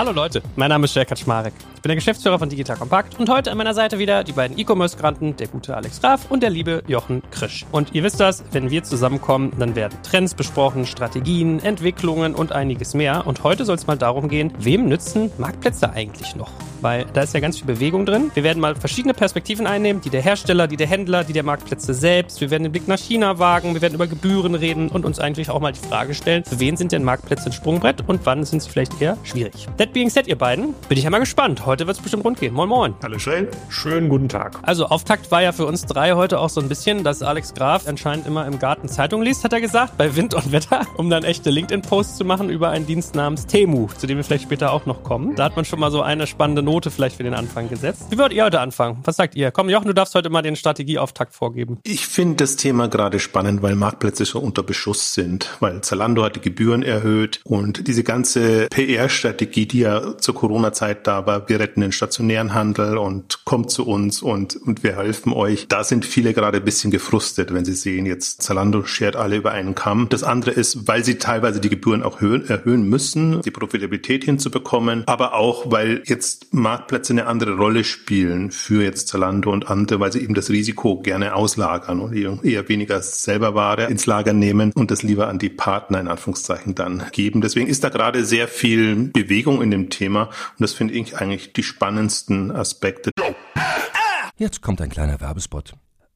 Hallo Leute, mein Name ist Jörg Kaczmarek. Ich bin der Geschäftsführer von Digital Compact und heute an meiner Seite wieder die beiden E-Commerce-Granten, der gute Alex Graf und der liebe Jochen Krisch. Und ihr wisst das, wenn wir zusammenkommen, dann werden Trends besprochen, Strategien, Entwicklungen und einiges mehr. Und heute soll es mal darum gehen, wem nützen Marktplätze eigentlich noch? Weil da ist ja ganz viel Bewegung drin. Wir werden mal verschiedene Perspektiven einnehmen, die der Hersteller, die der Händler, die der Marktplätze selbst. Wir werden den Blick nach China wagen, wir werden über Gebühren reden und uns eigentlich auch mal die Frage stellen, für wen sind denn Marktplätze ein Sprungbrett und wann sind sie vielleicht eher schwierig? That being said, ihr beiden, bin ich ja mal gespannt. Heute wird es bestimmt rund gehen. Moin, moin. Hallo Schön. Schönen guten Tag. Also, Auftakt war ja für uns drei heute auch so ein bisschen, dass Alex Graf anscheinend immer im Garten Zeitung liest, hat er gesagt, bei Wind und Wetter, um dann echte LinkedIn-Posts zu machen über einen Dienst namens Temu, zu dem wir vielleicht später auch noch kommen. Da hat man schon mal so eine spannende Note vielleicht für den Anfang gesetzt. Wie würdet ihr heute anfangen? Was sagt ihr? Komm, Jochen, du darfst heute mal den Strategieauftakt vorgeben. Ich finde das Thema gerade spannend, weil Marktplätze schon unter Beschuss sind, weil Zalando hat die Gebühren erhöht und diese ganze PR-Strategie, die ja zur Corona-Zeit da war, wir retten den stationären Handel und kommt zu uns und, und wir helfen euch. Da sind viele gerade ein bisschen gefrustet, wenn sie sehen, jetzt Zalando schert alle über einen Kamm. Das andere ist, weil sie teilweise die Gebühren auch erhöhen müssen, die Profitabilität hinzubekommen, aber auch, weil jetzt Marktplätze eine andere Rolle spielen für jetzt Zalando und andere, weil sie eben das Risiko gerne auslagern und eher weniger selber Ware ins Lager nehmen und das lieber an die Partner in Anführungszeichen dann geben. Deswegen ist da gerade sehr viel Bewegung in dem Thema und das finde ich eigentlich die spannendsten Aspekte. Jetzt kommt ein kleiner Werbespot.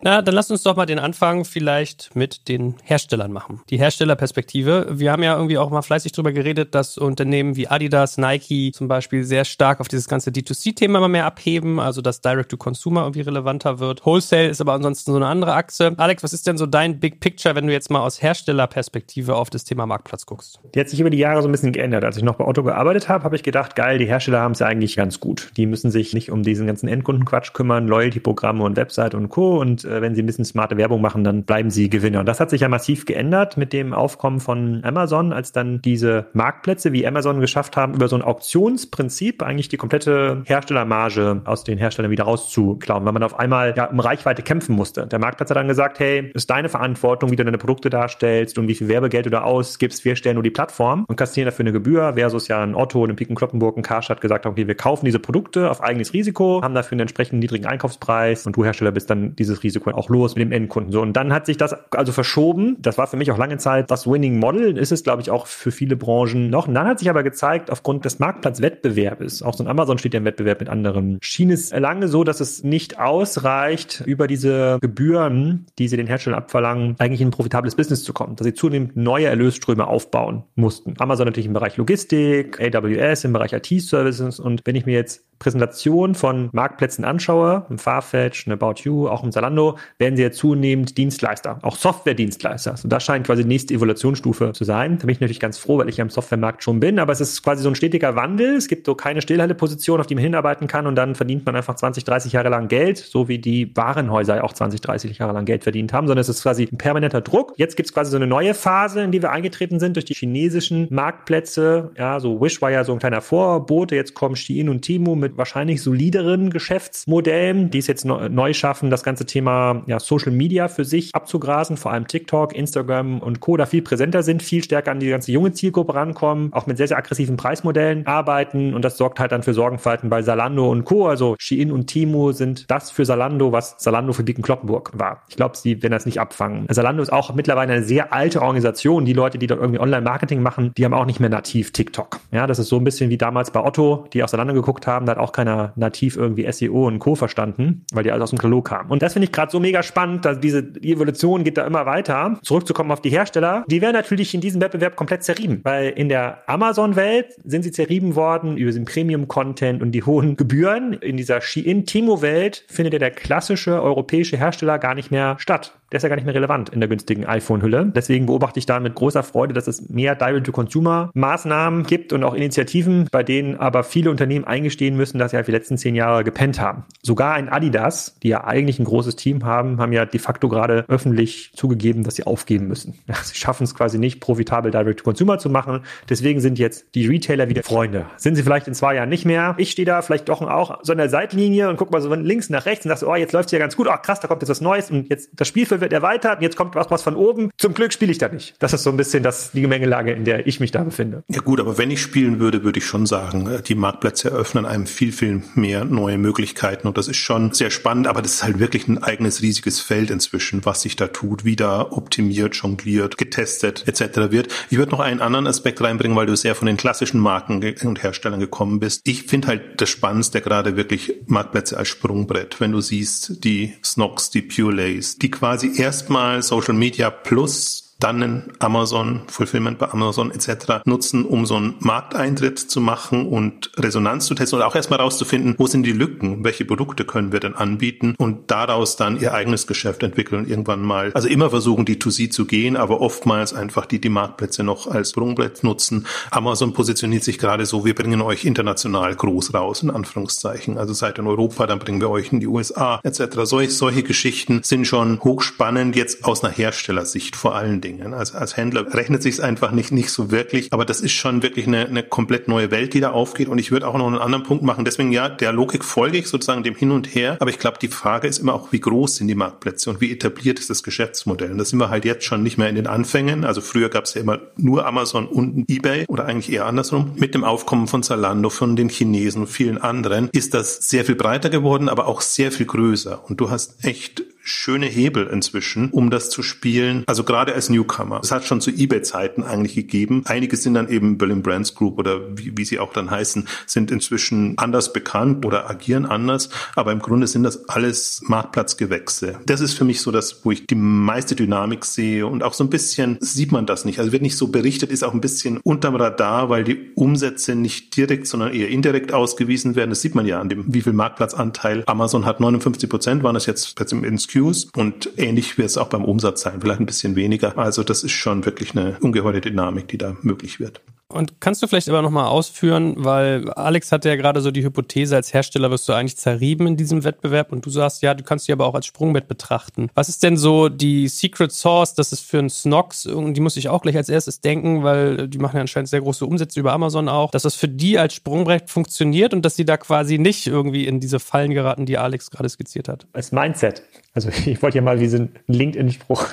Na, dann lass uns doch mal den Anfang vielleicht mit den Herstellern machen. Die Herstellerperspektive. Wir haben ja irgendwie auch mal fleißig drüber geredet, dass Unternehmen wie Adidas, Nike zum Beispiel sehr stark auf dieses ganze D2C-Thema immer mehr abheben, also dass Direct-to-Consumer irgendwie relevanter wird. Wholesale ist aber ansonsten so eine andere Achse. Alex, was ist denn so dein Big Picture, wenn du jetzt mal aus Herstellerperspektive auf das Thema Marktplatz guckst? Die hat sich über die Jahre so ein bisschen geändert. Als ich noch bei Otto gearbeitet habe, habe ich gedacht, geil, die Hersteller haben es ja eigentlich ganz gut. Die müssen sich nicht um diesen ganzen Endkundenquatsch kümmern, Loyalty-Programme und Website und Co. Und wenn sie ein bisschen smarte Werbung machen, dann bleiben sie Gewinner. Und das hat sich ja massiv geändert mit dem Aufkommen von Amazon, als dann diese Marktplätze wie Amazon geschafft haben, über so ein Auktionsprinzip eigentlich die komplette Herstellermarge aus den Herstellern wieder rauszuklauen, weil man auf einmal ja um Reichweite kämpfen musste. Der Marktplatz hat dann gesagt, hey, ist deine Verantwortung, wie du deine Produkte darstellst und wie viel Werbegeld du da ausgibst. Wir stellen nur die Plattform und kassieren dafür eine Gebühr, versus ja ein Otto, ein Piken Kloppenburg, ein Karstadt gesagt haben, okay, wir kaufen diese Produkte auf eigenes Risiko, haben dafür einen entsprechend niedrigen Einkaufspreis und du Hersteller bist dann dieses Risiko auch los mit dem Endkunden. So, und dann hat sich das also verschoben. Das war für mich auch lange Zeit das Winning Model, ist es, glaube ich, auch für viele Branchen noch. Und dann hat sich aber gezeigt, aufgrund des Marktplatzwettbewerbes, auch so ein Amazon steht ja im Wettbewerb mit anderen, schien es lange so, dass es nicht ausreicht, über diese Gebühren, die sie den Herstellern abverlangen, eigentlich in ein profitables Business zu kommen, dass sie zunehmend neue Erlösströme aufbauen mussten. Amazon natürlich im Bereich Logistik, AWS im Bereich IT-Services und wenn ich mir jetzt Präsentation von Marktplätzen anschaue, im Farfetch, eine About You, auch im Zalando, Werden sie ja zunehmend Dienstleister, auch Software-Dienstleister. Also das scheint quasi die nächste Evolutionsstufe zu sein. Da bin ich natürlich ganz froh, weil ich ja im Softwaremarkt schon bin, aber es ist quasi so ein stetiger Wandel. Es gibt so keine Stillhalteposition, auf die man hinarbeiten kann und dann verdient man einfach 20, 30 Jahre lang Geld, so wie die Warenhäuser auch 20, 30 Jahre lang Geld verdient haben, sondern es ist quasi ein permanenter Druck. Jetzt gibt es quasi so eine neue Phase, in die wir eingetreten sind durch die chinesischen Marktplätze. Ja, so Wish war ja so ein kleiner Vorbote. Jetzt kommen Shein und Timo mit wahrscheinlich solideren Geschäftsmodellen, die es jetzt neu schaffen, das ganze Thema ja, Social Media für sich abzugrasen, vor allem TikTok, Instagram und Co. da viel präsenter sind, viel stärker an die ganze junge Zielgruppe rankommen, auch mit sehr, sehr aggressiven Preismodellen arbeiten und das sorgt halt dann für Sorgenfalten bei Salando und Co. Also Shein und Timo sind das für Salando, was Salando für Biken Kloppenburg war. Ich glaube, sie werden das nicht abfangen. Salando ist auch mittlerweile eine sehr alte Organisation. Die Leute, die dort irgendwie Online-Marketing machen, die haben auch nicht mehr nativ TikTok. Ja, das ist so ein bisschen wie damals bei Otto, die auseinander geguckt haben, da hat auch keiner nativ irgendwie SEO und Co. verstanden, weil die alles aus dem Katalog kamen. Und das finde ich gerade so mega spannend, dass diese die Evolution geht da immer weiter. Zurückzukommen auf die Hersteller, die werden natürlich in diesem Wettbewerb komplett zerrieben, weil in der Amazon-Welt sind sie zerrieben worden über den Premium-Content und die hohen Gebühren. In dieser Shein-Timo-Welt findet ja der klassische europäische Hersteller gar nicht mehr statt der ist ja gar nicht mehr relevant in der günstigen iPhone-Hülle. Deswegen beobachte ich da mit großer Freude, dass es mehr Direct-to-Consumer-Maßnahmen gibt und auch Initiativen, bei denen aber viele Unternehmen eingestehen müssen, dass sie halt die letzten zehn Jahre gepennt haben. Sogar ein Adidas, die ja eigentlich ein großes Team haben, haben ja de facto gerade öffentlich zugegeben, dass sie aufgeben müssen. Ja, sie schaffen es quasi nicht, profitabel Direct-to-Consumer zu machen. Deswegen sind jetzt die Retailer wieder Freunde. Sind sie vielleicht in zwei Jahren nicht mehr? Ich stehe da vielleicht doch auch so an der Seitlinie und guck mal so von links nach rechts und so, oh, jetzt läuft's ja ganz gut. Ach krass, da kommt jetzt was Neues und jetzt das Spiel wird erweitert und jetzt kommt was, was von oben. Zum Glück spiele ich da nicht. Das ist so ein bisschen das, die Gemengelage, in der ich mich da befinde. Ja gut, aber wenn ich spielen würde, würde ich schon sagen, äh, die Marktplätze eröffnen einem viel, viel mehr neue Möglichkeiten und das ist schon sehr spannend, aber das ist halt wirklich ein eigenes riesiges Feld inzwischen, was sich da tut, wie da optimiert, jongliert, getestet etc. wird. Ich würde noch einen anderen Aspekt reinbringen, weil du sehr von den klassischen Marken und Herstellern gekommen bist. Ich finde halt das Spannendste gerade wirklich Marktplätze als Sprungbrett. Wenn du siehst, die Snox, die Pure Lays, die quasi erstmal Social Media plus dann einen Amazon, Fulfillment bei Amazon etc. nutzen, um so einen Markteintritt zu machen und Resonanz zu testen oder auch erstmal rauszufinden, wo sind die Lücken, welche Produkte können wir denn anbieten und daraus dann ihr eigenes Geschäft entwickeln irgendwann mal. Also immer versuchen, die to sie zu gehen, aber oftmals einfach die, die Marktplätze noch als Sprungbrett nutzen. Amazon positioniert sich gerade so, wir bringen euch international groß raus, in Anführungszeichen. Also seid in Europa, dann bringen wir euch in die USA etc. Solche, solche Geschichten sind schon hochspannend, jetzt aus einer Herstellersicht vor allen Dingen. Dingen. Also als Händler rechnet sich einfach nicht, nicht so wirklich. Aber das ist schon wirklich eine, eine komplett neue Welt, die da aufgeht. Und ich würde auch noch einen anderen Punkt machen. Deswegen ja, der Logik folge ich sozusagen dem Hin und Her. Aber ich glaube, die Frage ist immer auch, wie groß sind die Marktplätze und wie etabliert ist das Geschäftsmodell. Und da sind wir halt jetzt schon nicht mehr in den Anfängen. Also früher gab es ja immer nur Amazon und eBay oder eigentlich eher andersrum. Mit dem Aufkommen von Zalando, von den Chinesen und vielen anderen ist das sehr viel breiter geworden, aber auch sehr viel größer. Und du hast echt schöne Hebel inzwischen, um das zu spielen. Also gerade als Newcomer. Es hat schon zu eBay-Zeiten eigentlich gegeben. Einige sind dann eben Berlin Brands Group oder wie, wie sie auch dann heißen, sind inzwischen anders bekannt oder agieren anders. Aber im Grunde sind das alles Marktplatzgewächse. Das ist für mich so das, wo ich die meiste Dynamik sehe und auch so ein bisschen sieht man das nicht. Also wird nicht so berichtet, ist auch ein bisschen unterm Radar, weil die Umsätze nicht direkt, sondern eher indirekt ausgewiesen werden. Das sieht man ja an dem, wie viel Marktplatzanteil Amazon hat. 59 Prozent waren das jetzt im SQ Views und ähnlich wird es auch beim Umsatz sein, vielleicht ein bisschen weniger. Also das ist schon wirklich eine ungeheure Dynamik, die da möglich wird. Und kannst du vielleicht aber nochmal ausführen, weil Alex hatte ja gerade so die Hypothese, als Hersteller wirst du eigentlich zerrieben in diesem Wettbewerb und du sagst, ja, du kannst dich aber auch als Sprungbrett betrachten. Was ist denn so die Secret Source, das ist für einen Snox, die muss ich auch gleich als erstes denken, weil die machen ja anscheinend sehr große Umsätze über Amazon auch, dass das für die als Sprungbrett funktioniert und dass sie da quasi nicht irgendwie in diese Fallen geraten, die Alex gerade skizziert hat. Als Mindset. Also ich wollte ja mal diesen LinkedIn-Spruch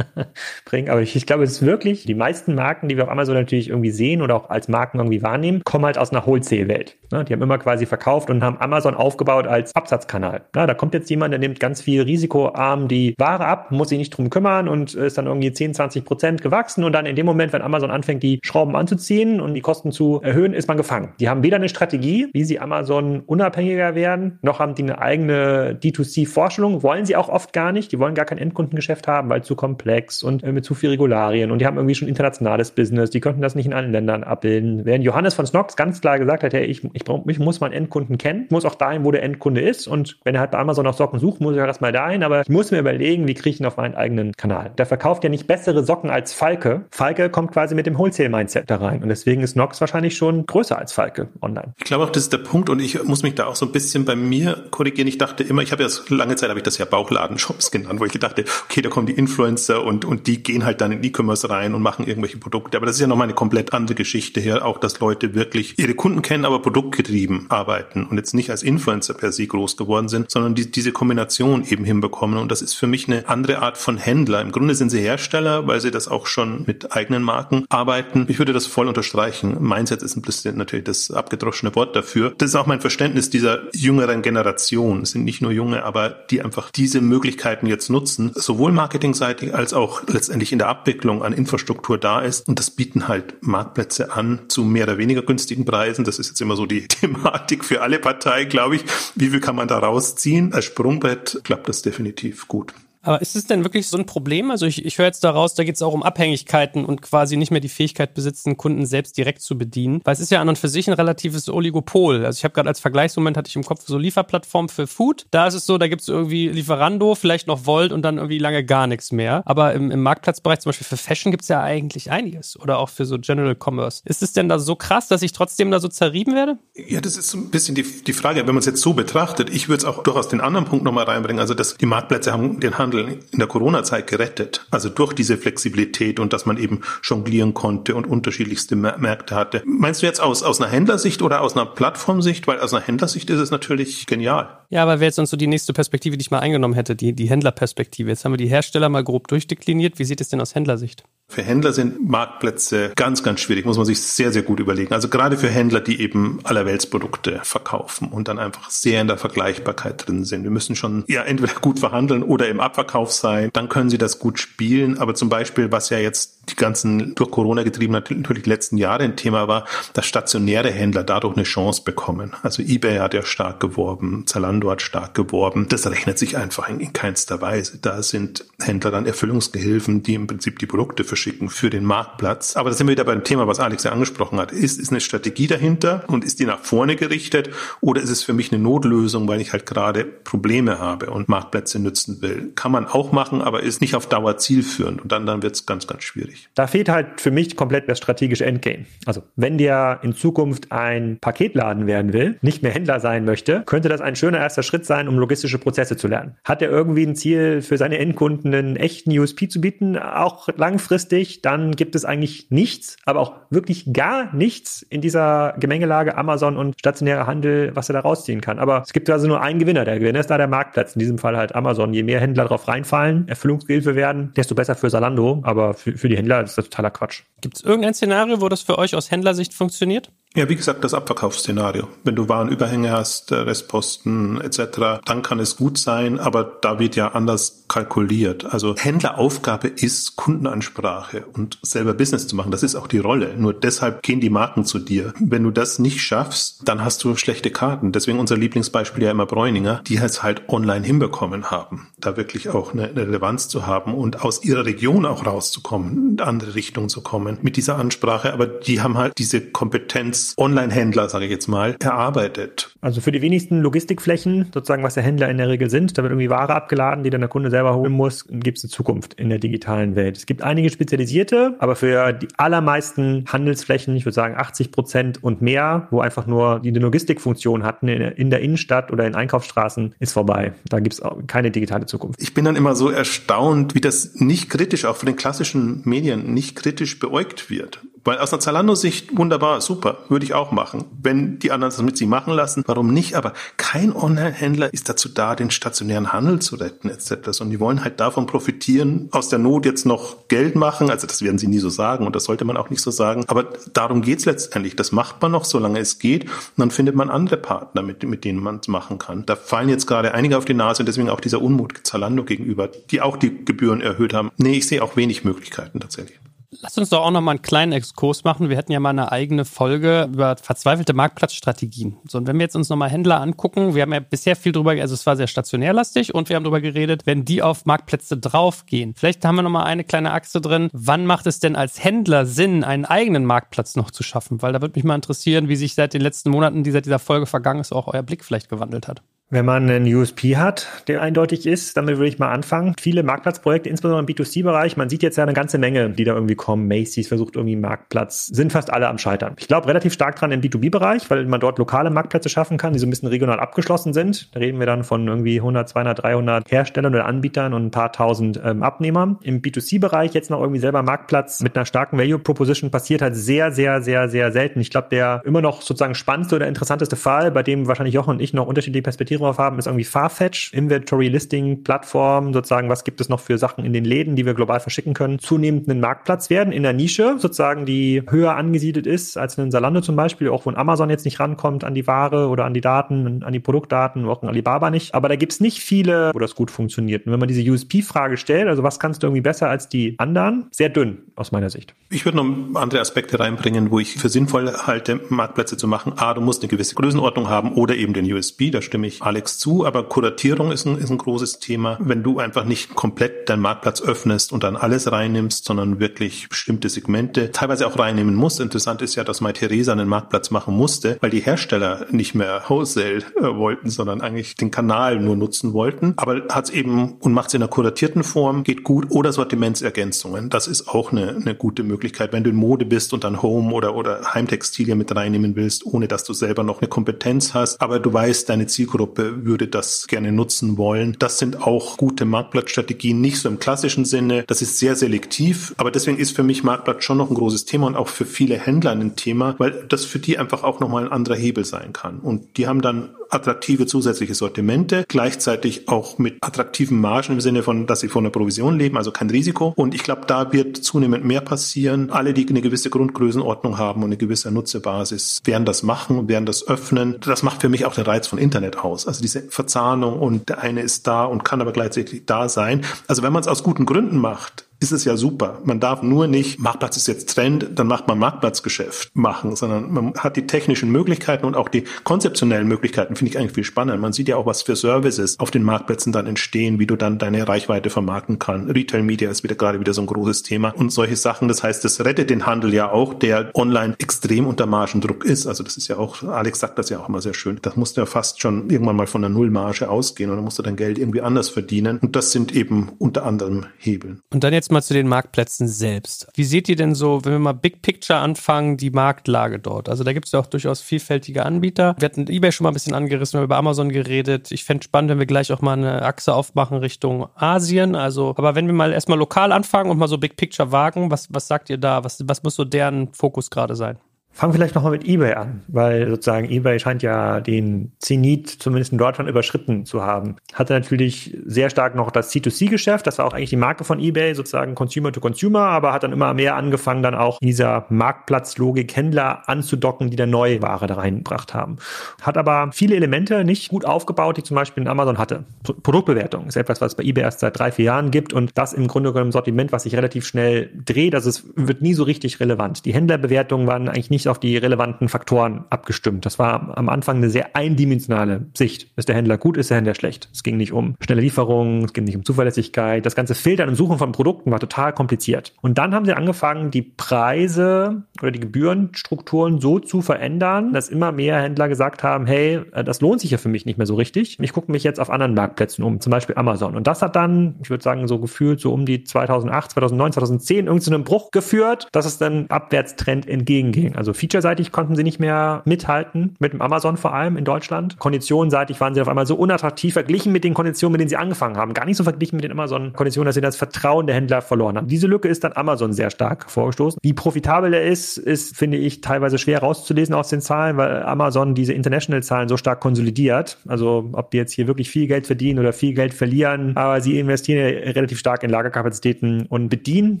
bringen, aber ich, ich glaube, es ist wirklich, die meisten Marken, die wir auf Amazon natürlich irgendwie sehen, oder auch als Marken irgendwie wahrnehmen, kommen halt aus einer Wholesale-Welt. Ne? Die haben immer quasi verkauft und haben Amazon aufgebaut als Absatzkanal. Da kommt jetzt jemand, der nimmt ganz viel risikoarm die Ware ab, muss sich nicht drum kümmern und ist dann irgendwie 10, 20 Prozent gewachsen und dann in dem Moment, wenn Amazon anfängt, die Schrauben anzuziehen und die Kosten zu erhöhen, ist man gefangen. Die haben weder eine Strategie, wie sie Amazon unabhängiger werden, noch haben die eine eigene D2C-Vorstellung, wollen sie auch oft gar nicht. Die wollen gar kein Endkundengeschäft haben, weil zu komplex und äh, mit zu viel Regularien und die haben irgendwie schon internationales Business, die könnten das nicht in allen Ländern abbilden. Während Johannes von Snox ganz klar gesagt hat, hey, ich, ich, ich muss meinen Endkunden kennen, muss auch dahin, wo der Endkunde ist. Und wenn er halt bei Amazon nach Socken sucht, muss ich auch erstmal dahin. Aber ich muss mir überlegen, wie kriege ich ihn auf meinen eigenen Kanal. Der verkauft ja nicht bessere Socken als Falke. Falke kommt quasi mit dem Wholesale-Mindset da rein. Und deswegen ist Nox wahrscheinlich schon größer als Falke online. Ich glaube auch, das ist der Punkt. Und ich muss mich da auch so ein bisschen bei mir korrigieren. Ich dachte immer, ich habe ja lange Zeit, habe ich das ja Bauchladen-Shops genannt, wo ich dachte, okay, da kommen die Influencer und, und die gehen halt dann in E-Commerce rein und machen irgendwelche Produkte. Aber das ist ja nochmal eine komplett andere Geschichte hier. Auch, dass Leute wirklich ihre Kunden kennen, aber produktgetrieben arbeiten und jetzt nicht als Influencer per se groß geworden sind, sondern die, diese Kombination eben hinbekommen. Und das ist für mich eine andere Art von Händler. Im Grunde sind sie Hersteller, weil sie das auch schon mit eigenen Marken arbeiten. Ich würde das voll unterstreichen. Mindset ist ein bisschen natürlich das abgedroschene Wort dafür. Das ist auch mein Verständnis dieser jüngeren Generation. Es sind nicht nur junge, aber die einfach diese Möglichkeiten jetzt nutzen, sowohl marketingseitig als auch letztendlich in der Abwicklung an Infrastruktur da ist. Und das bieten halt Marktplätze an zu mehr oder weniger günstigen Preisen. Das ist jetzt immer so die Thematik für alle Parteien, glaube ich. Wie viel kann man da rausziehen? Als Sprungbrett klappt das definitiv gut. Aber ist es denn wirklich so ein Problem? Also ich, ich höre jetzt daraus, da geht es auch um Abhängigkeiten und quasi nicht mehr die Fähigkeit besitzen, Kunden selbst direkt zu bedienen. Weil es ist ja an und für sich ein relatives Oligopol. Also ich habe gerade als Vergleichsmoment hatte ich im Kopf so Lieferplattform für Food. Da ist es so, da gibt es irgendwie Lieferando, vielleicht noch Volt und dann irgendwie lange gar nichts mehr. Aber im, im Marktplatzbereich, zum Beispiel für Fashion, gibt es ja eigentlich einiges. Oder auch für so General Commerce. Ist es denn da so krass, dass ich trotzdem da so zerrieben werde? Ja, das ist so ein bisschen die, die Frage, wenn man es jetzt so betrachtet. Ich würde es auch durchaus den anderen Punkt nochmal reinbringen. Also dass die Marktplätze haben den Handel Handel in der Corona-Zeit gerettet. Also durch diese Flexibilität und dass man eben jonglieren konnte und unterschiedlichste Märkte hatte. Meinst du jetzt aus, aus einer Händlersicht oder aus einer Plattformsicht? Weil aus einer Händlersicht ist es natürlich genial. Ja, aber wäre jetzt sonst so die nächste Perspektive, die ich mal eingenommen hätte, die, die Händlerperspektive. Jetzt haben wir die Hersteller mal grob durchdekliniert. Wie sieht es denn aus Händlersicht? Für Händler sind Marktplätze ganz, ganz schwierig, muss man sich sehr, sehr gut überlegen. Also gerade für Händler, die eben Allerweltsprodukte verkaufen und dann einfach sehr in der Vergleichbarkeit drin sind. Wir müssen schon ja entweder gut verhandeln oder im Abverkauf sein. Dann können sie das gut spielen. Aber zum Beispiel, was ja jetzt die ganzen durch Corona getrieben natürlich letzten Jahre ein Thema war, dass stationäre Händler dadurch eine Chance bekommen. Also eBay hat ja stark geworben, Zalando hat stark geworben. Das rechnet sich einfach in, in keinster Weise. Da sind Händler dann Erfüllungsgehilfen, die im Prinzip die Produkte verschicken für den Marktplatz. Aber da sind wir wieder beim Thema, was Alex ja angesprochen hat. Ist, ist eine Strategie dahinter und ist die nach vorne gerichtet oder ist es für mich eine Notlösung, weil ich halt gerade Probleme habe und Marktplätze nützen will? Kann man auch machen, aber ist nicht auf Dauer zielführend und dann, dann wird es ganz, ganz schwierig schwierig. Da fehlt halt für mich komplett das strategische Endgame. Also wenn der in Zukunft ein Paketladen werden will, nicht mehr Händler sein möchte, könnte das ein schöner erster Schritt sein, um logistische Prozesse zu lernen. Hat er irgendwie ein Ziel für seine Endkunden einen echten USP zu bieten, auch langfristig, dann gibt es eigentlich nichts, aber auch wirklich gar nichts in dieser Gemengelage Amazon und stationärer Handel, was er da rausziehen kann. Aber es gibt also nur einen Gewinner. Der Gewinner ist da der Marktplatz. In diesem Fall halt Amazon. Je mehr Händler drauf reinfallen, Erfüllungsgehilfe werden, desto besser für Salando. Aber für, für die Händler Händler ist das totaler Quatsch. Gibt es irgendein Szenario, wo das für euch aus Händlersicht funktioniert? Ja, wie gesagt, das Abverkaufsszenario. Wenn du Warenüberhänge hast, äh, Restposten etc., dann kann es gut sein, aber da wird ja anders kalkuliert. Also Händleraufgabe ist Kundenansprache und selber Business zu machen. Das ist auch die Rolle. Nur deshalb gehen die Marken zu dir. Wenn du das nicht schaffst, dann hast du schlechte Karten. Deswegen unser Lieblingsbeispiel ja immer Bräuninger, die es halt online hinbekommen haben, da wirklich auch eine Relevanz zu haben und aus ihrer Region auch rauszukommen, in andere Richtung zu kommen mit dieser Ansprache. Aber die haben halt diese Kompetenz Online-Händler, sage ich jetzt mal, erarbeitet. Also für die wenigsten Logistikflächen, sozusagen was der Händler in der Regel sind, da wird irgendwie Ware abgeladen, die dann der Kunde selber holen muss, gibt es eine Zukunft in der digitalen Welt. Es gibt einige spezialisierte, aber für die allermeisten Handelsflächen, ich würde sagen 80 Prozent und mehr, wo einfach nur die Logistikfunktion hatten in der Innenstadt oder in Einkaufsstraßen, ist vorbei. Da gibt es keine digitale Zukunft. Ich bin dann immer so erstaunt, wie das nicht kritisch, auch von den klassischen Medien, nicht kritisch beäugt wird. Weil aus einer Zalando-Sicht wunderbar, super, würde ich auch machen. Wenn die anderen das mit sich machen lassen, warum nicht? Aber kein Online-Händler ist dazu da, den stationären Handel zu retten etc. Und die wollen halt davon profitieren, aus der Not jetzt noch Geld machen. Also das werden sie nie so sagen und das sollte man auch nicht so sagen. Aber darum geht's letztendlich. Das macht man noch, solange es geht. Und dann findet man andere Partner, mit, mit denen man es machen kann. Da fallen jetzt gerade einige auf die Nase und deswegen auch dieser Unmut Zalando gegenüber, die auch die Gebühren erhöht haben. Nee, ich sehe auch wenig Möglichkeiten tatsächlich. Lass uns doch auch noch mal einen kleinen Exkurs machen. Wir hätten ja mal eine eigene Folge über verzweifelte Marktplatzstrategien. So, und wenn wir jetzt uns noch mal Händler angucken, wir haben ja bisher viel drüber, also es war sehr stationärlastig und wir haben darüber geredet, wenn die auf Marktplätze draufgehen. Vielleicht haben wir noch mal eine kleine Achse drin. Wann macht es denn als Händler Sinn, einen eigenen Marktplatz noch zu schaffen? Weil da würde mich mal interessieren, wie sich seit den letzten Monaten, die seit dieser Folge vergangen ist, auch euer Blick vielleicht gewandelt hat. Wenn man einen USP hat, der eindeutig ist, damit würde ich mal anfangen. Viele Marktplatzprojekte, insbesondere im B2C-Bereich, man sieht jetzt ja eine ganze Menge, die da irgendwie kommen. Macy's versucht irgendwie Marktplatz, sind fast alle am Scheitern. Ich glaube relativ stark dran im B2B-Bereich, weil man dort lokale Marktplätze schaffen kann, die so ein bisschen regional abgeschlossen sind. Da reden wir dann von irgendwie 100, 200, 300 Herstellern oder Anbietern und ein paar tausend ähm, Abnehmern. Im B2C-Bereich jetzt noch irgendwie selber Marktplatz mit einer starken Value-Proposition passiert halt sehr, sehr, sehr, sehr selten. Ich glaube, der immer noch sozusagen spannendste oder interessanteste Fall, bei dem wahrscheinlich Jochen und ich noch unterschiedliche Perspektiven drauf haben, ist irgendwie Farfetch, Inventory Listing Plattform, sozusagen, was gibt es noch für Sachen in den Läden, die wir global verschicken können, zunehmend einen Marktplatz werden in der Nische, sozusagen, die höher angesiedelt ist als in Salando zum Beispiel, auch wo ein Amazon jetzt nicht rankommt an die Ware oder an die Daten, an die Produktdaten, auch ein Alibaba nicht. Aber da gibt es nicht viele, wo das gut funktioniert. Und wenn man diese USP-Frage stellt, also was kannst du irgendwie besser als die anderen, sehr dünn aus meiner Sicht. Ich würde noch andere Aspekte reinbringen, wo ich für sinnvoll halte, Marktplätze zu machen. A, du musst eine gewisse Größenordnung haben oder eben den USP, da stimme ich Alex zu, aber Kuratierung ist ein, ist ein großes Thema. Wenn du einfach nicht komplett deinen Marktplatz öffnest und dann alles reinnimmst, sondern wirklich bestimmte Segmente teilweise auch reinnehmen musst. Interessant ist ja, dass Mai Theresa einen Marktplatz machen musste, weil die Hersteller nicht mehr Wholesale äh, wollten, sondern eigentlich den Kanal nur nutzen wollten. Aber hat es eben und macht es in einer kuratierten Form, geht gut oder Sortimentsergänzungen. Das ist auch eine, eine gute Möglichkeit, wenn du in Mode bist und dann Home oder, oder Heimtextilien mit reinnehmen willst, ohne dass du selber noch eine Kompetenz hast. Aber du weißt, deine Zielgruppe würde das das gerne nutzen wollen. Das sind auch gute Marktplatzstrategien, nicht so im klassischen Sinne. Das ist sehr selektiv, aber deswegen ist für mich Marktplatz schon noch ein großes Thema und auch für viele Händler ein Thema, weil das für die einfach auch nochmal ein anderer Hebel sein kann. Und die haben dann attraktive zusätzliche Sortimente, gleichzeitig auch mit attraktiven Margen im Sinne von, dass sie von der Provision leben, also kein Risiko. Und ich glaube, da wird zunehmend mehr passieren. Alle, die eine gewisse Grundgrößenordnung haben und eine gewisse Nutzerbasis, werden das machen, werden das öffnen. Das macht für mich auch den Reiz von Internet aus. Also diese Verzahnung und der eine ist da und kann aber gleichzeitig da sein. Also wenn man es aus guten Gründen macht, ist es ja super. Man darf nur nicht, Marktplatz ist jetzt Trend, dann macht man Marktplatzgeschäft machen, sondern man hat die technischen Möglichkeiten und auch die konzeptionellen Möglichkeiten, finde ich eigentlich viel spannender. Man sieht ja auch, was für Services auf den Marktplätzen dann entstehen, wie du dann deine Reichweite vermarkten kannst. Retail Media ist wieder gerade wieder so ein großes Thema und solche Sachen. Das heißt, das rettet den Handel ja auch, der online extrem unter Margendruck ist. Also das ist ja auch, Alex sagt das ja auch immer sehr schön. Das musst du ja fast schon irgendwann mal von der Nullmarge ausgehen und dann musst du dein Geld irgendwie anders verdienen. Und das sind eben unter anderem Hebeln. Und dann jetzt jetzt mal zu den Marktplätzen selbst. Wie seht ihr denn so, wenn wir mal Big Picture anfangen, die Marktlage dort? Also da gibt es ja auch durchaus vielfältige Anbieter. Wir hatten eBay schon mal ein bisschen angerissen, wir haben über Amazon geredet. Ich fände spannend, wenn wir gleich auch mal eine Achse aufmachen Richtung Asien. Also, aber wenn wir mal erstmal lokal anfangen und mal so Big Picture wagen, was, was sagt ihr da? Was, was muss so deren Fokus gerade sein? Fangen vielleicht nochmal mit eBay an, weil sozusagen eBay scheint ja den Zenit zumindest in Deutschland überschritten zu haben. Hatte natürlich sehr stark noch das C2C-Geschäft, das war auch eigentlich die Marke von eBay, sozusagen Consumer to Consumer, aber hat dann immer mehr angefangen, dann auch in dieser Marktplatzlogik Händler anzudocken, die dann neue Ware da reingebracht haben. Hat aber viele Elemente nicht gut aufgebaut, die zum Beispiel in Amazon hatte. Produktbewertung ist etwas, was bei eBay erst seit drei, vier Jahren gibt und das im Grunde genommen Sortiment, was sich relativ schnell dreht, also es wird nie so richtig relevant. Die Händlerbewertungen waren eigentlich nicht auf die relevanten Faktoren abgestimmt. Das war am Anfang eine sehr eindimensionale Sicht. Ist der Händler gut, ist der Händler schlecht? Es ging nicht um schnelle Lieferungen, es ging nicht um Zuverlässigkeit. Das ganze Filtern und Suchen von Produkten war total kompliziert. Und dann haben sie angefangen, die Preise oder die Gebührenstrukturen so zu verändern, dass immer mehr Händler gesagt haben, hey, äh, das lohnt sich ja für mich nicht mehr so richtig. Ich gucke mich jetzt auf anderen Marktplätzen um, zum Beispiel Amazon. Und das hat dann, ich würde sagen, so gefühlt so um die 2008, 2009, 2010 irgendwie zu einem Bruch geführt, dass es dann Abwärtstrend entgegenging. Also featureseitig konnten sie nicht mehr mithalten, mit dem Amazon vor allem in Deutschland. Konditionenseitig waren sie auf einmal so unattraktiv verglichen mit den Konditionen, mit denen sie angefangen haben. Gar nicht so verglichen mit den Amazon-Konditionen, dass sie das Vertrauen der Händler verloren haben. Diese Lücke ist dann Amazon sehr stark vorgestoßen. Wie profitabel er ist, ist, finde ich, teilweise schwer rauszulesen aus den Zahlen, weil Amazon diese International-Zahlen so stark konsolidiert. Also ob die jetzt hier wirklich viel Geld verdienen oder viel Geld verlieren, aber sie investieren ja relativ stark in Lagerkapazitäten und bedienen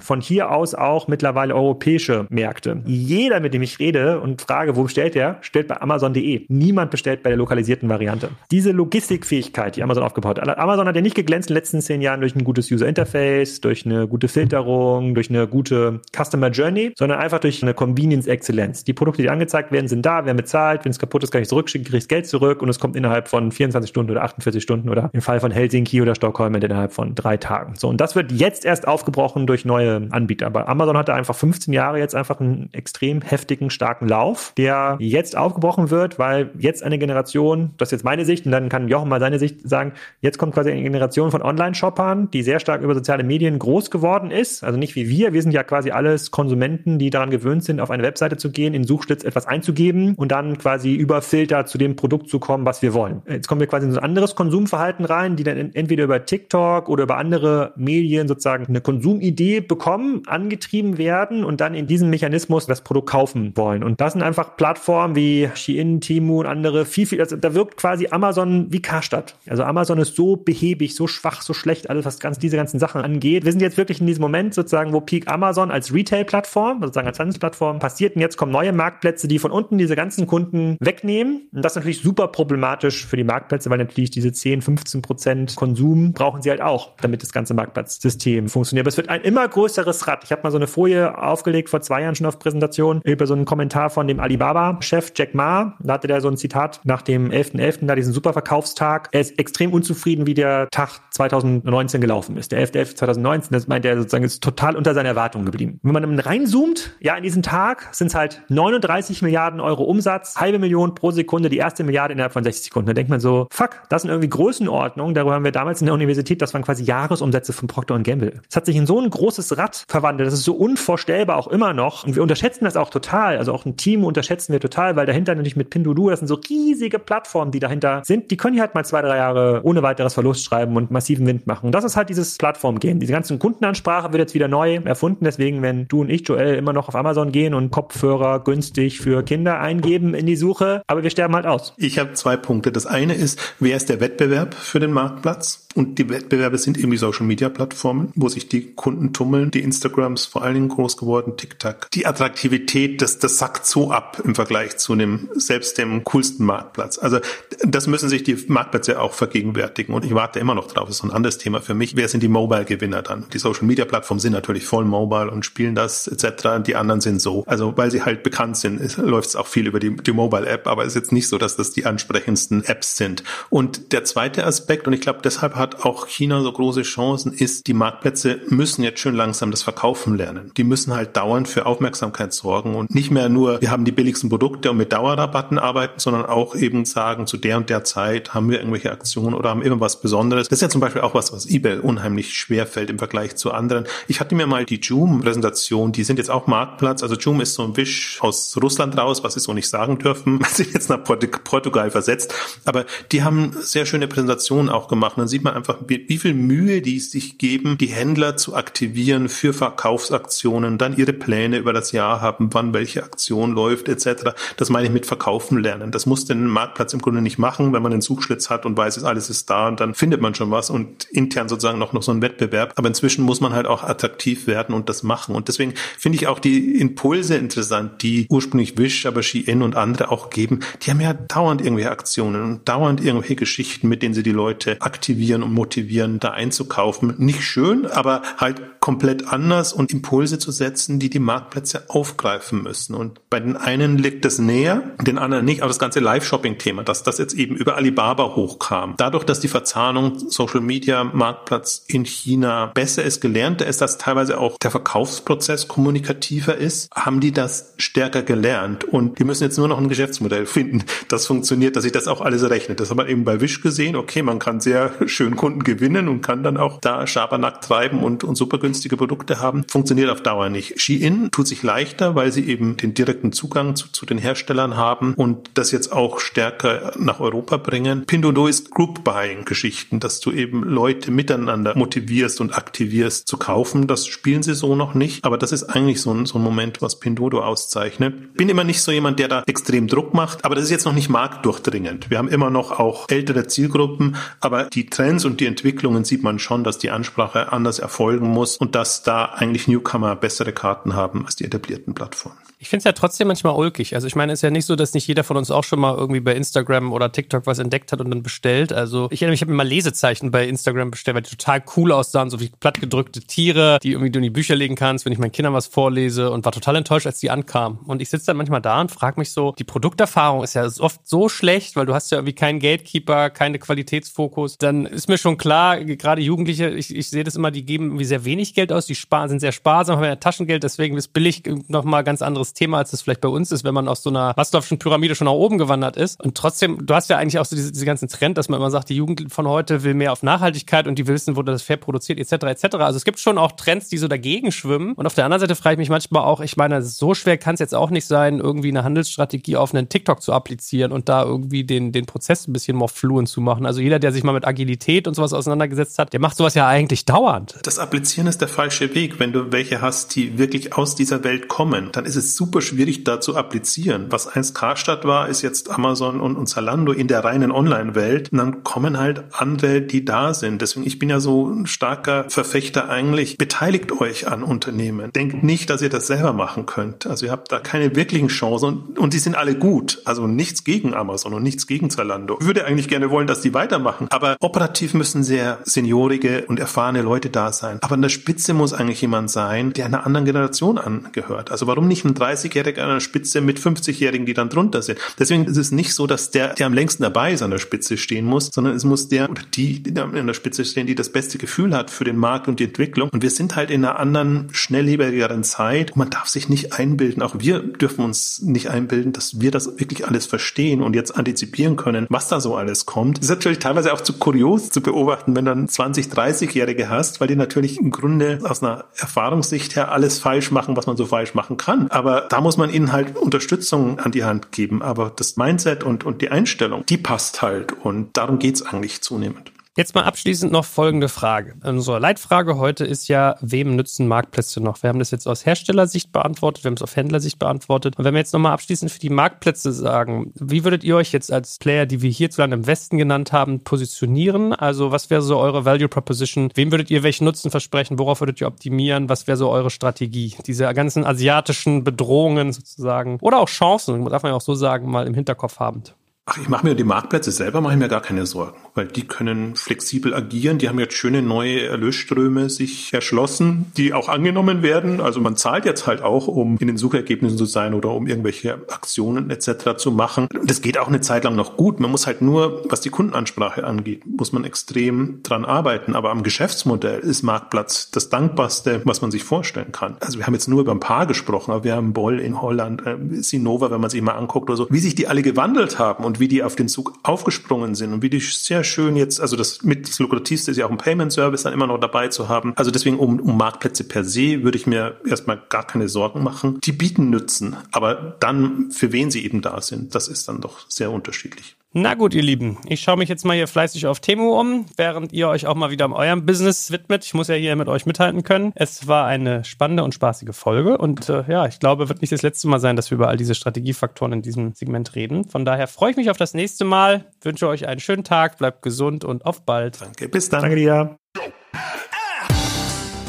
von hier aus auch mittlerweile europäische Märkte. Jeder, mit dem ich ich rede und frage, wo bestellt der, stellt bei Amazon.de. Niemand bestellt bei der lokalisierten Variante. Diese Logistikfähigkeit, die Amazon aufgebaut hat. Amazon hat ja nicht geglänzt in den letzten zehn Jahren durch ein gutes User Interface, durch eine gute Filterung, durch eine gute Customer Journey, sondern einfach durch eine Convenience Exzellenz. Die Produkte, die angezeigt werden, sind da, wer bezahlt, wenn es kaputt ist, kann ich zurückschicken, kriegst Geld zurück und es kommt innerhalb von 24 Stunden oder 48 Stunden oder im Fall von Helsinki oder Stockholm innerhalb von drei Tagen. So, und das wird jetzt erst aufgebrochen durch neue Anbieter. Aber Amazon hatte einfach 15 Jahre jetzt einfach einen extrem heftigen, starken Lauf, der jetzt aufgebrochen wird, weil jetzt eine Generation, das ist jetzt meine Sicht, und dann kann Jochen mal seine Sicht sagen, jetzt kommt quasi eine Generation von Online-Shoppern, die sehr stark über soziale Medien groß geworden ist. Also nicht wie wir. Wir sind ja quasi alles Konsumenten, die daran gewöhnt sind, auf eine Webseite zu gehen, in Suchschlitz etwas einzugeben und dann quasi über Filter zu dem Produkt zu kommen, was wir wollen. Jetzt kommen wir quasi in so ein anderes Konsumverhalten rein, die dann entweder über TikTok oder über andere Medien sozusagen eine Konsumidee bekommen, angetrieben werden und dann in diesem Mechanismus das Produkt kaufen wollen. Und das sind einfach Plattformen wie Shein, Temu und andere viel, viel, also da wirkt quasi Amazon wie Karstadt. Also Amazon ist so behäbig, so schwach, so schlecht, alles, was ganz diese ganzen Sachen angeht. Wir sind jetzt wirklich in diesem Moment sozusagen, wo Peak Amazon als Retail-Plattform, sozusagen als Handelsplattform passiert und jetzt kommen neue Marktplätze, die von unten diese ganzen Kunden wegnehmen. Und das ist natürlich super problematisch für die Marktplätze, weil natürlich diese 10, 15 Prozent Konsum brauchen sie halt auch, damit das ganze Marktplatzsystem funktioniert. Aber es wird ein immer größeres Rad. Ich habe mal so eine Folie aufgelegt vor zwei Jahren schon auf Präsentation über so einen Kommentar von dem Alibaba-Chef Jack Ma. Da hatte der so ein Zitat nach dem 11.11., .11., da diesen Superverkaufstag. Er ist extrem unzufrieden, wie der Tag 2019 gelaufen ist. Der 11.11.2019, das meint er sozusagen, ist total unter seiner Erwartung geblieben. Wenn man dann reinzoomt, ja, in diesen Tag sind es halt 39 Milliarden Euro Umsatz, halbe Million pro Sekunde, die erste Milliarde innerhalb von 60 Sekunden. Da denkt man so, fuck, das sind irgendwie Größenordnungen. Darüber haben wir damals in der Universität, das waren quasi Jahresumsätze von Procter Gamble. Es hat sich in so ein großes Rad verwandelt. Das ist so unvorstellbar auch immer noch. Und wir unterschätzen das auch total. Also auch ein Team unterschätzen wir total, weil dahinter natürlich mit Pinduoduo, das sind so riesige Plattformen, die dahinter sind. Die können hier halt mal zwei, drei Jahre ohne weiteres Verlust schreiben und massiven Wind machen. Und das ist halt dieses Plattform-Game. Diese ganzen Kundenansprache wird jetzt wieder neu erfunden. Deswegen, wenn du und ich, Joel, immer noch auf Amazon gehen und Kopfhörer günstig für Kinder eingeben in die Suche, aber wir sterben halt aus. Ich habe zwei Punkte. Das eine ist, wer ist der Wettbewerb für den Marktplatz? Und die Wettbewerbe sind eben die Social Media Plattformen, wo sich die Kunden tummeln. Die Instagrams vor allen Dingen groß geworden, TikTok. Die Attraktivität, das, das sackt so ab im Vergleich zu dem, selbst dem coolsten Marktplatz. Also, das müssen sich die Marktplätze auch vergegenwärtigen. Und ich warte immer noch drauf. Das ist ein anderes Thema für mich. Wer sind die Mobile-Gewinner dann? Die Social Media Plattformen sind natürlich voll mobile und spielen das etc. Die anderen sind so. Also, weil sie halt bekannt sind, läuft es auch viel über die, die Mobile-App. Aber es ist jetzt nicht so, dass das die ansprechendsten Apps sind. Und der zweite Aspekt, und ich glaube, deshalb hat auch China so große Chancen, ist, die Marktplätze müssen jetzt schön langsam das Verkaufen lernen. Die müssen halt dauernd für Aufmerksamkeit sorgen und nicht mehr nur, wir haben die billigsten Produkte und mit Dauerrabatten arbeiten, sondern auch eben sagen, zu der und der Zeit haben wir irgendwelche Aktionen oder haben irgendwas Besonderes. Das ist ja zum Beispiel auch was, was eBay unheimlich schwer fällt im Vergleich zu anderen. Ich hatte mir mal die Joom-Präsentation, die sind jetzt auch Marktplatz. Also Joom ist so ein Wisch aus Russland raus, was sie so nicht sagen dürfen, weil sie jetzt nach Portugal versetzt. Aber die haben sehr schöne Präsentationen auch gemacht. Dann sieht man einfach, wie viel Mühe die sich geben, die Händler zu aktivieren für Verkaufsaktionen, dann ihre Pläne über das Jahr haben, wann welche Aktion läuft etc. Das meine ich mit Verkaufen lernen. Das muss den Marktplatz im Grunde nicht machen, wenn man einen Suchschlitz hat und weiß, alles ist da und dann findet man schon was und intern sozusagen noch, noch so ein Wettbewerb. Aber inzwischen muss man halt auch attraktiv werden und das machen. Und deswegen finde ich auch die Impulse interessant, die ursprünglich Wish, aber Shein und andere auch geben. Die haben ja dauernd irgendwelche Aktionen und dauernd irgendwelche Geschichten, mit denen sie die Leute aktivieren und motivieren, da einzukaufen. Nicht schön, aber halt komplett anders und Impulse zu setzen, die die Marktplätze aufgreifen müssen. Und bei den einen liegt es näher, den anderen nicht. Aber das ganze Live-Shopping-Thema, dass das jetzt eben über Alibaba hochkam. Dadurch, dass die Verzahnung Social Media Marktplatz in China besser ist, gelernter ist, dass teilweise auch der Verkaufsprozess kommunikativer ist, haben die das stärker gelernt. Und die müssen jetzt nur noch ein Geschäftsmodell finden, das funktioniert, dass sich das auch alles rechnet. Das hat man eben bei Wish gesehen. Okay, man kann sehr schön Kunden gewinnen und kann dann auch da Schabernack treiben und, und super günstige Produkte haben. Funktioniert auf Dauer nicht. Shein tut sich leichter, weil sie eben den direkten Zugang zu, zu den Herstellern haben und das jetzt auch stärker nach Europa bringen. Pinduoduo ist Group Buying Geschichten, dass du eben Leute miteinander motivierst und aktivierst zu kaufen. Das spielen sie so noch nicht, aber das ist eigentlich so ein, so ein Moment, was Pinduoduo auszeichnet. Bin immer nicht so jemand, der da extrem Druck macht, aber das ist jetzt noch nicht marktdurchdringend. Wir haben immer noch auch ältere Zielgruppen, aber die Trends und die Entwicklungen sieht man schon, dass die Ansprache anders erfolgen muss und dass da eigentlich Newcomer bessere Karten haben als die etablierten Plattformen. Ich finde es ja trotzdem manchmal ulkig. Also ich meine, es ist ja nicht so, dass nicht jeder von uns auch schon mal irgendwie bei Instagram oder TikTok was entdeckt hat und dann bestellt. Also ich erinnere mich, ich habe mir mal Lesezeichen bei Instagram bestellt, weil die total cool aussahen, so wie plattgedrückte Tiere, die irgendwie du in die Bücher legen kannst, wenn ich meinen Kindern was vorlese und war total enttäuscht, als die ankamen. Und ich sitze dann manchmal da und frage mich so, die Produkterfahrung ist ja oft so schlecht, weil du hast ja irgendwie keinen Gatekeeper, keine Qualitätsfokus. Dann ist mir schon klar, gerade Jugendliche, ich, ich sehe das immer, die geben irgendwie sehr wenig Geld aus, die sparen, sind sehr sparsam, haben ja Taschengeld, deswegen ist billig nochmal ganz anderes Thema, als es vielleicht bei uns ist, wenn man aus so einer Maslow'schen Pyramide schon nach oben gewandert ist. Und trotzdem, du hast ja eigentlich auch so diese, diese ganzen Trend, dass man immer sagt, die Jugend von heute will mehr auf Nachhaltigkeit und die will wissen, wo das fair produziert, etc., etc. Also es gibt schon auch Trends, die so dagegen schwimmen. Und auf der anderen Seite frage ich mich manchmal auch, ich meine, so schwer kann es jetzt auch nicht sein, irgendwie eine Handelsstrategie auf einen TikTok zu applizieren und da irgendwie den, den Prozess ein bisschen more fluent zu machen. Also jeder, der sich mal mit Agilität und sowas auseinandergesetzt hat, der macht sowas ja eigentlich dauernd. Das Applizieren ist der falsche Weg. Wenn du welche hast, die wirklich aus dieser Welt kommen, dann ist es super schwierig, da zu applizieren. Was einst Karstadt war, ist jetzt Amazon und, und Zalando in der reinen Online-Welt. Und dann kommen halt andere, die da sind. Deswegen, ich bin ja so ein starker Verfechter eigentlich. Beteiligt euch an Unternehmen. Denkt nicht, dass ihr das selber machen könnt. Also ihr habt da keine wirklichen Chancen und, und die sind alle gut. Also nichts gegen Amazon und nichts gegen Zalando. Ich würde eigentlich gerne wollen, dass die weitermachen. Aber operativ müssen sehr seniorige und erfahrene Leute da sein. Aber an der Spitze muss eigentlich jemand sein, der einer anderen Generation angehört. Also warum nicht ein 30-Jähriger an der Spitze mit 50-Jährigen, die dann drunter sind? Deswegen ist es nicht so, dass der, der am längsten dabei ist, an der Spitze stehen muss, sondern es muss der oder die, die an der Spitze stehen, die das beste Gefühl hat für den Markt und die Entwicklung. Und wir sind halt in einer anderen, schnelllebigeren Zeit. Und man darf sich nicht einbilden, auch wir dürfen uns nicht einbilden, dass wir das wirklich alles verstehen und jetzt antizipieren können, was da so alles kommt. Das ist natürlich teilweise auch zu kurios zu beobachten, wenn dann 20, 30-Jährige hast, weil die natürlich im Grunde aus einer Erfahrungssicht her alles falsch machen, was man so falsch machen kann. Aber da muss man ihnen halt Unterstützung an die Hand geben. Aber das Mindset und, und die Einstellung, die passt halt. Und darum geht's eigentlich zunehmend. Jetzt mal abschließend noch folgende Frage. Unsere Leitfrage heute ist ja, wem nützen Marktplätze noch? Wir haben das jetzt aus Herstellersicht beantwortet, wir haben es auf Händlersicht beantwortet. Und wenn wir jetzt nochmal abschließend für die Marktplätze sagen, wie würdet ihr euch jetzt als Player, die wir hierzulande im Westen genannt haben, positionieren? Also was wäre so eure Value Proposition? Wem würdet ihr welchen Nutzen versprechen? Worauf würdet ihr optimieren? Was wäre so eure Strategie? Diese ganzen asiatischen Bedrohungen sozusagen oder auch Chancen, darf man ja auch so sagen, mal im Hinterkopf habend. Ach, ich mache mir die Marktplätze selber mache ich mir gar keine Sorgen, weil die können flexibel agieren. Die haben jetzt schöne neue Erlösströme sich erschlossen, die auch angenommen werden. Also man zahlt jetzt halt auch, um in den Suchergebnissen zu sein oder um irgendwelche Aktionen etc. zu machen. Das geht auch eine Zeit lang noch gut. Man muss halt nur, was die Kundenansprache angeht, muss man extrem dran arbeiten. Aber am Geschäftsmodell ist Marktplatz das dankbarste, was man sich vorstellen kann. Also wir haben jetzt nur über ein paar gesprochen, aber wir haben Boll in Holland, äh, Sinova, wenn man sich mal anguckt oder so, wie sich die alle gewandelt haben und und wie die auf den Zug aufgesprungen sind und wie die sehr schön jetzt, also das mit das lukrativste ist ja auch ein Payment Service dann immer noch dabei zu haben. Also deswegen um, um Marktplätze per se würde ich mir erstmal gar keine Sorgen machen. Die bieten Nützen, aber dann für wen sie eben da sind, das ist dann doch sehr unterschiedlich. Na gut, ihr Lieben, ich schaue mich jetzt mal hier fleißig auf Temu um, während ihr euch auch mal wieder um eurem Business widmet. Ich muss ja hier mit euch mithalten können. Es war eine spannende und spaßige Folge und äh, ja, ich glaube, wird nicht das letzte Mal sein, dass wir über all diese Strategiefaktoren in diesem Segment reden. Von daher freue ich mich auf das nächste Mal, wünsche euch einen schönen Tag, bleibt gesund und auf bald. Danke, bis dann. Danke dir.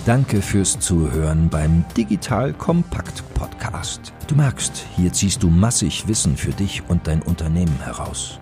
Danke fürs Zuhören beim Digital Kompakt Podcast. Du merkst, hier ziehst du massig Wissen für dich und dein Unternehmen heraus.